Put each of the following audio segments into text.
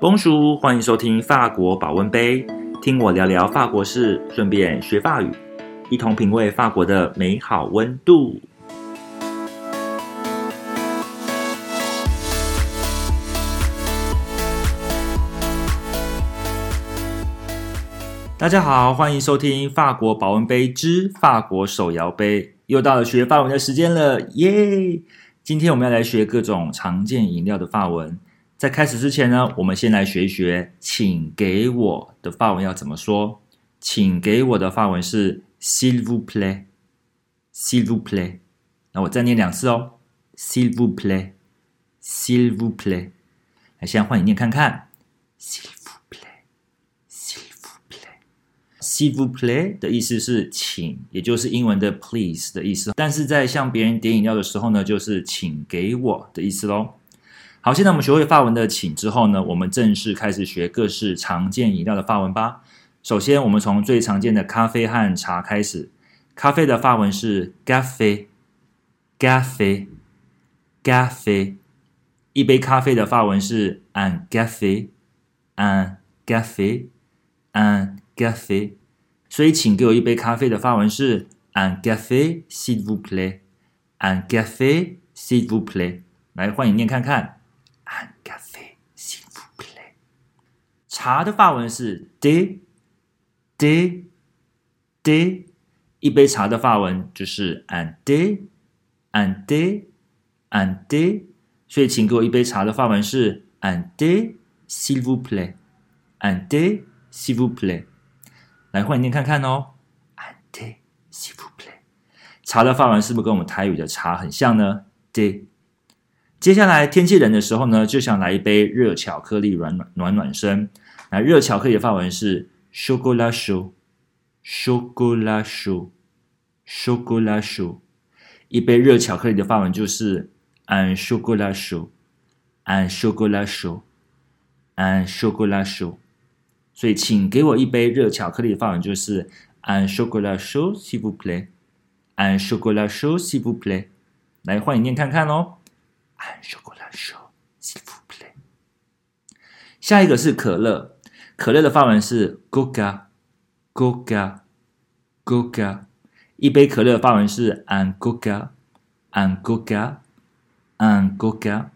公叔，欢迎收听法国保温杯，听我聊聊法国事，顺便学法语，一同品味法国的美好温度。大家好，欢迎收听法国保温杯之法国手摇杯，又到了学法文的时间了，耶！今天我们要来学各种常见饮料的法文。在开始之前呢，我们先来学一学“请给我的”法文要怎么说。请给我的法文是 “s'il vous plaît”，“s'il vous plaît”。那我再念两次哦，“s'il vous plaît”，“s'il vous plaît”。来，现在换你念看看，“s'il vous plaît”，“s'il vous plaît”，“s'il vous plaît” 的意思是请，也就是英文的 “please” 的意思。但是在向别人点饮料的时候呢，就是请给我的意思喽。好，现在我们学会发文的请之后呢，我们正式开始学各式常见饮料的发文吧。首先，我们从最常见的咖啡和茶开始。咖啡的发文是 cafe，cafe，cafe。一杯咖啡的发文是 “un café”，un café，un café。所以，请给我一杯咖啡的发文是 “un café s'il vous plaît”，un café s'il vous plaît。来，欢迎念看看。Un café s'il vous plaît。茶的法文是 de de de，。一杯茶的法文就是 un thé，un thé，un thé。所以，请给我一杯茶的法文是 un thé s'il vous plaît，un thé s'il vous plaît。来，换一念看看哦，un thé s'il vous plaît。茶的法文是不是跟我们台语的茶很像呢？thé。接下来天气冷的时候呢，就想来一杯热巧克力，暖暖暖暖身。那热巧克力的法文是 chocolat chaud，chocolat chaud，chocolat chaud。一杯热巧克力的法文就是 un chocolat chaud，un chocolat chaud，un chocolat chaud。所以，请给我一杯热巧克力的法文就是 un chocolat chaud s'il vous plaît，un chocolat chaud s'il vous plaît。来，欢迎念看看哦。按 chocolat chaud，s'il vous plaît。下一个是可乐，可乐的法文是 coca，coca，coca。一杯可乐的法文是 un coca，un coca，un coca。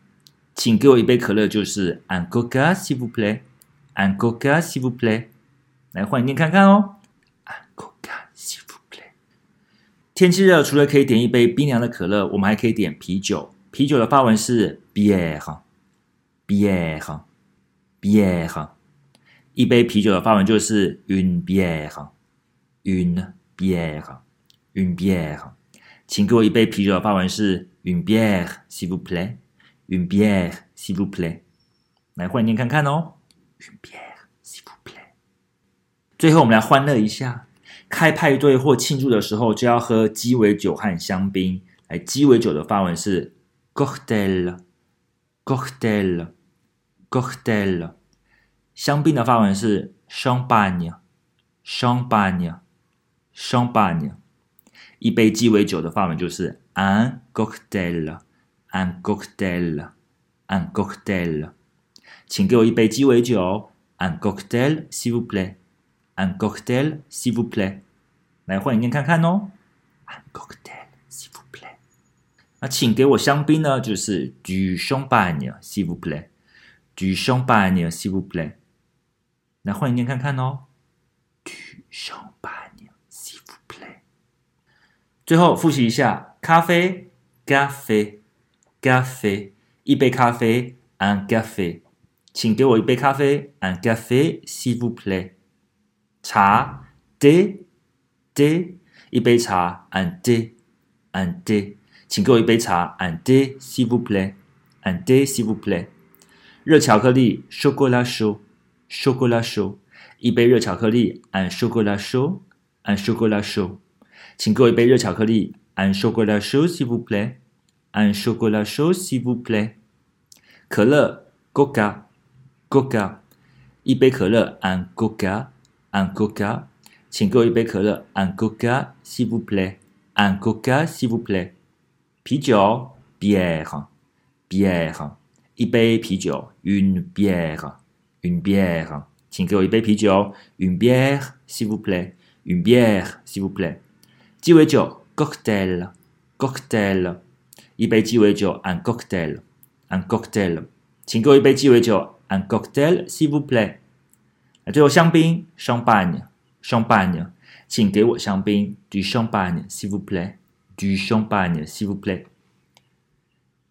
请给我一杯可乐，就是 un coca s'il vous plaît，un coca s'il vous plaît。来，欢迎念看看哦，un coca s'il vous plaît。天气热，除了可以点一杯冰凉的可乐，我们还可以点啤酒。啤酒的发文是 bière，bière，bière。一杯啤酒的发文就是 une bière，une bière，une bière。请给我一杯啤酒的发文是 une bière，s'il vous plaît，une bière，s'il vous plaît。来，欢迎念看看哦，une bière，s'il vous plaît。最后，我们来欢乐一下，开派对或庆祝的时候就要喝鸡尾酒和香槟。来，鸡尾酒的发文是。cocktail，cocktail，cocktail。香槟的法文是 champagne，champagne，champagne。一杯鸡尾酒的法文就是 un cocktail，un cocktail，un cocktail。请给我一杯鸡尾酒，un cocktail s'il vous plaît，un cocktail s'il vous plaît。来，欢迎念看看哦，un cocktail。那请给我香槟呢？就是 du champagne，s'il vous plaît，du champagne，s'il vous plaît。来，欢迎念看看哦，du champagne，s'il vous plaît。最后复习一下，咖啡，café，café，一杯咖啡，un café。请给我一杯咖啡，un café，s'il vous plaît。茶，thé，thé，一杯茶，un thé，un thé。请给我一杯茶，un thé s'il vous plaît，un thé s'il vous plaît。热巧克力，chocolat chaud，chocolat chaud。一杯热巧克力，un chocolat chaud，un chocolat chaud。请给我一杯热巧克力，un chocolat chaud s'il vous plaît，un chocolat chaud s'il vous plaît。可乐，coca，coca。一杯可乐，un coca，un coca。请给我一杯可乐，un coca s'il vous plaît，un coca s'il vous plaît。啤酒，bière，bière，一杯啤酒，une bière， une bière，请给我一杯啤酒，une bière s'il vous plaît，une bière s'il vous plaît。鸡尾酒，cocktail，cocktail，一杯鸡尾酒，un cocktail，un cocktail，请给我一杯鸡尾酒，un cocktail s'il vous plaît。那最后香槟，champagne，champagne，请给我香槟，du champagne s'il vous Plaît，du champagne s'il vous plaît。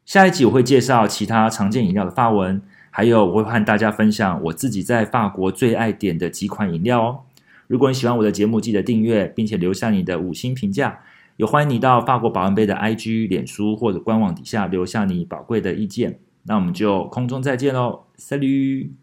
下一集我会介绍其他常见饮料的发文，还有我会和大家分享我自己在法国最爱点的几款饮料哦。如果你喜欢我的节目，记得订阅，并且留下你的五星评价。也欢迎你到法国保温杯的 IG、脸书或者官网底下留下你宝贵的意见。那我们就空中再见喽塞律